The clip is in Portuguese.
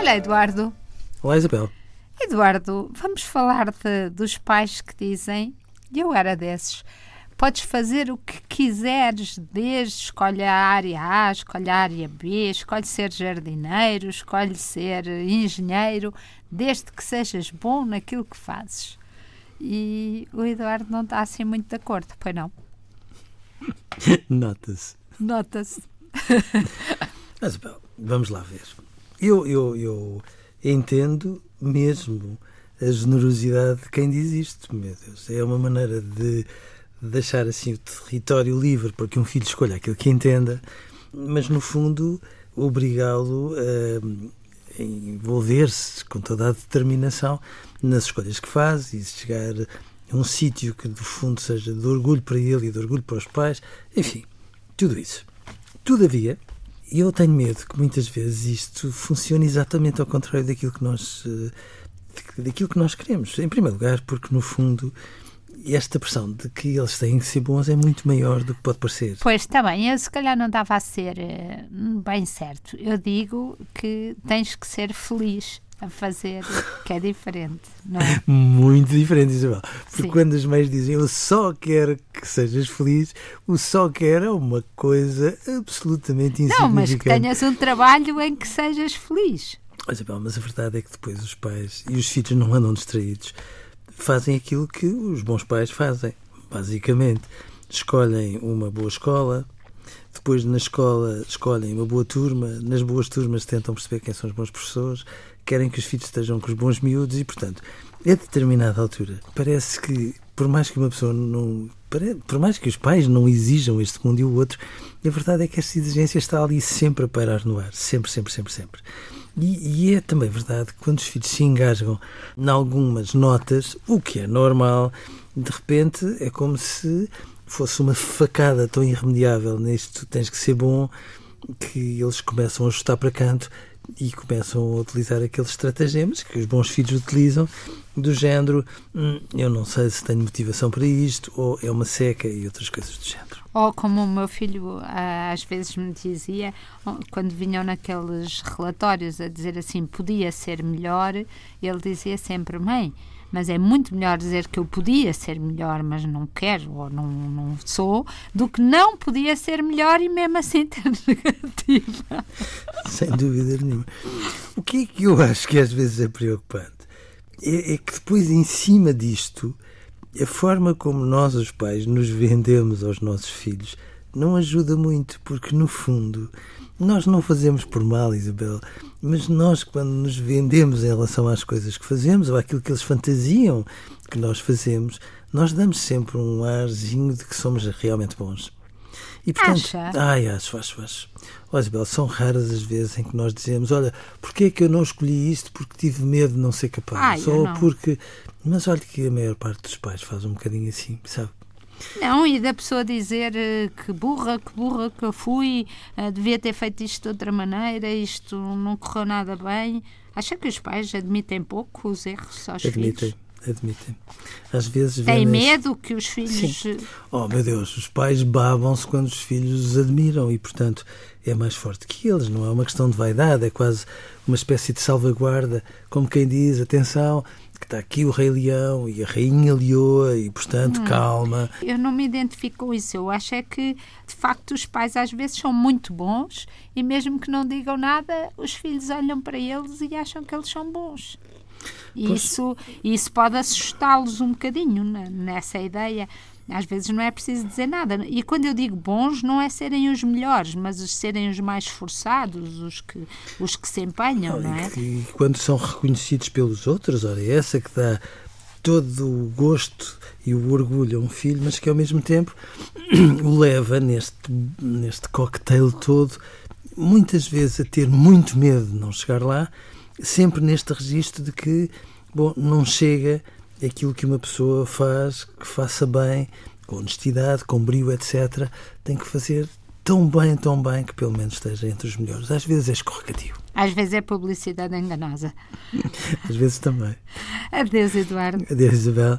Olha, Eduardo. Olá, Isabel. Eduardo, vamos falar de, dos pais que dizem, eu era desses, podes fazer o que quiseres, desde escolhe a área A, escolhe a área B, escolhe ser jardineiro, escolhe ser engenheiro, desde que sejas bom naquilo que fazes. E o Eduardo não está assim muito de acordo, pois não? Nota-se. Nota-se. Mas, vamos lá ver. Eu, eu, eu entendo mesmo a generosidade de quem diz isto, meu Deus. É uma maneira de deixar assim o território livre para que um filho escolha aquilo que entenda, mas no fundo obrigá-lo a envolver-se com toda a determinação nas escolhas que faz e chegar a um sítio que, do fundo, seja de orgulho para ele e de orgulho para os pais, enfim, tudo isso. Todavia, eu tenho medo que muitas vezes isto funcione exatamente ao contrário daquilo que nós eh, daquilo que nós queremos. Em primeiro lugar, porque no fundo esta pressão de que eles têm que ser bons é muito maior do que pode parecer. Pois, está bem. Eu se calhar não estava a ser uh, bem certo. Eu digo que tens que ser feliz a fazer, que é diferente, não é? Muito diferente, Isabel. Porque Sim. quando as mães dizem eu só quero que sejas feliz, o só quero é uma coisa absolutamente insignificante. Não, mas que tenhas um trabalho em que sejas feliz. Isabel, mas a verdade é que depois os pais e os filhos não andam distraídos fazem aquilo que os bons pais fazem, basicamente. Escolhem uma boa escola, depois na escola escolhem uma boa turma, nas boas turmas tentam perceber quem são os bons professores, querem que os filhos estejam com os bons miúdos e, portanto, a determinada altura, parece que, por mais que uma pessoa não. Por mais que os pais não exijam este mundo e o outro, a verdade é que esta exigência está ali sempre a pairar no ar. Sempre, sempre, sempre, sempre. E, e, é também verdade que quando os filhos se engasgam em algumas notas, o que é normal, de repente é como se fosse uma facada tão irremediável nisto, tens que ser bom, que eles começam a ajustar para canto e começam a utilizar aqueles estratagemas que os bons filhos utilizam, do género: hum, eu não sei se tenho motivação para isto, ou é uma seca e outras coisas do género. Ou como o meu filho ah, às vezes me dizia, quando vinham naqueles relatórios a dizer assim, podia ser melhor, ele dizia sempre: mãe mas é muito melhor dizer que eu podia ser melhor, mas não quero ou não, não sou, do que não podia ser melhor e mesmo assim ter negativa. Sem dúvida nenhuma. O que é que eu acho que às vezes é preocupante? É, é que depois, em cima disto, a forma como nós, os pais, nos vendemos aos nossos filhos não ajuda muito, porque no fundo nós não fazemos por mal, Isabel, mas nós, quando nos vendemos em relação às coisas que fazemos ou àquilo que eles fantasiam que nós fazemos, nós damos sempre um arzinho de que somos realmente bons. E portanto, Acha? ai, acho, acho, acho. Oh, Isabel, são raras as vezes em que nós dizemos: Olha, porquê é que eu não escolhi isto? Porque tive medo de não ser capaz. Ai, ou porque. Mas olha que a maior parte dos pais faz um bocadinho assim, sabe? Não, e da pessoa dizer eh, que burra, que burra que eu fui, uh, devia ter feito isto de outra maneira, isto não correu nada bem. Acha que os pais admitem pouco os erros aos admitem, filhos? Admitem. Às vezes Tem medo que os filhos. Sim. Oh, meu Deus, os pais babam-se quando os filhos os admiram e, portanto, é mais forte que eles. Não é uma questão de vaidade, é quase uma espécie de salvaguarda, como quem diz: atenção, que está aqui o Rei Leão e a Rainha Leoa e, portanto, hum, calma. Eu não me identifico com isso. Eu acho é que, de facto, os pais às vezes são muito bons e mesmo que não digam nada, os filhos olham para eles e acham que eles são bons. E isso, isso pode assustá-los um bocadinho nessa ideia. Às vezes não é preciso dizer nada. E quando eu digo bons, não é serem os melhores, mas serem os mais esforçados, os que, os que se empenham, não é? E quando são reconhecidos pelos outros, olha, é essa que dá todo o gosto e o orgulho a um filho, mas que ao mesmo tempo o leva neste, neste cocktail todo, muitas vezes a ter muito medo de não chegar lá, sempre neste registro de que, bom, não chega aquilo que uma pessoa faz, que faça bem, com honestidade, com brio, etc., tem que fazer tão bem, tão bem, que pelo menos esteja entre os melhores. Às vezes é escorregadio. Às vezes é publicidade enganosa. Às vezes também. Adeus, Eduardo. Adeus, Isabel.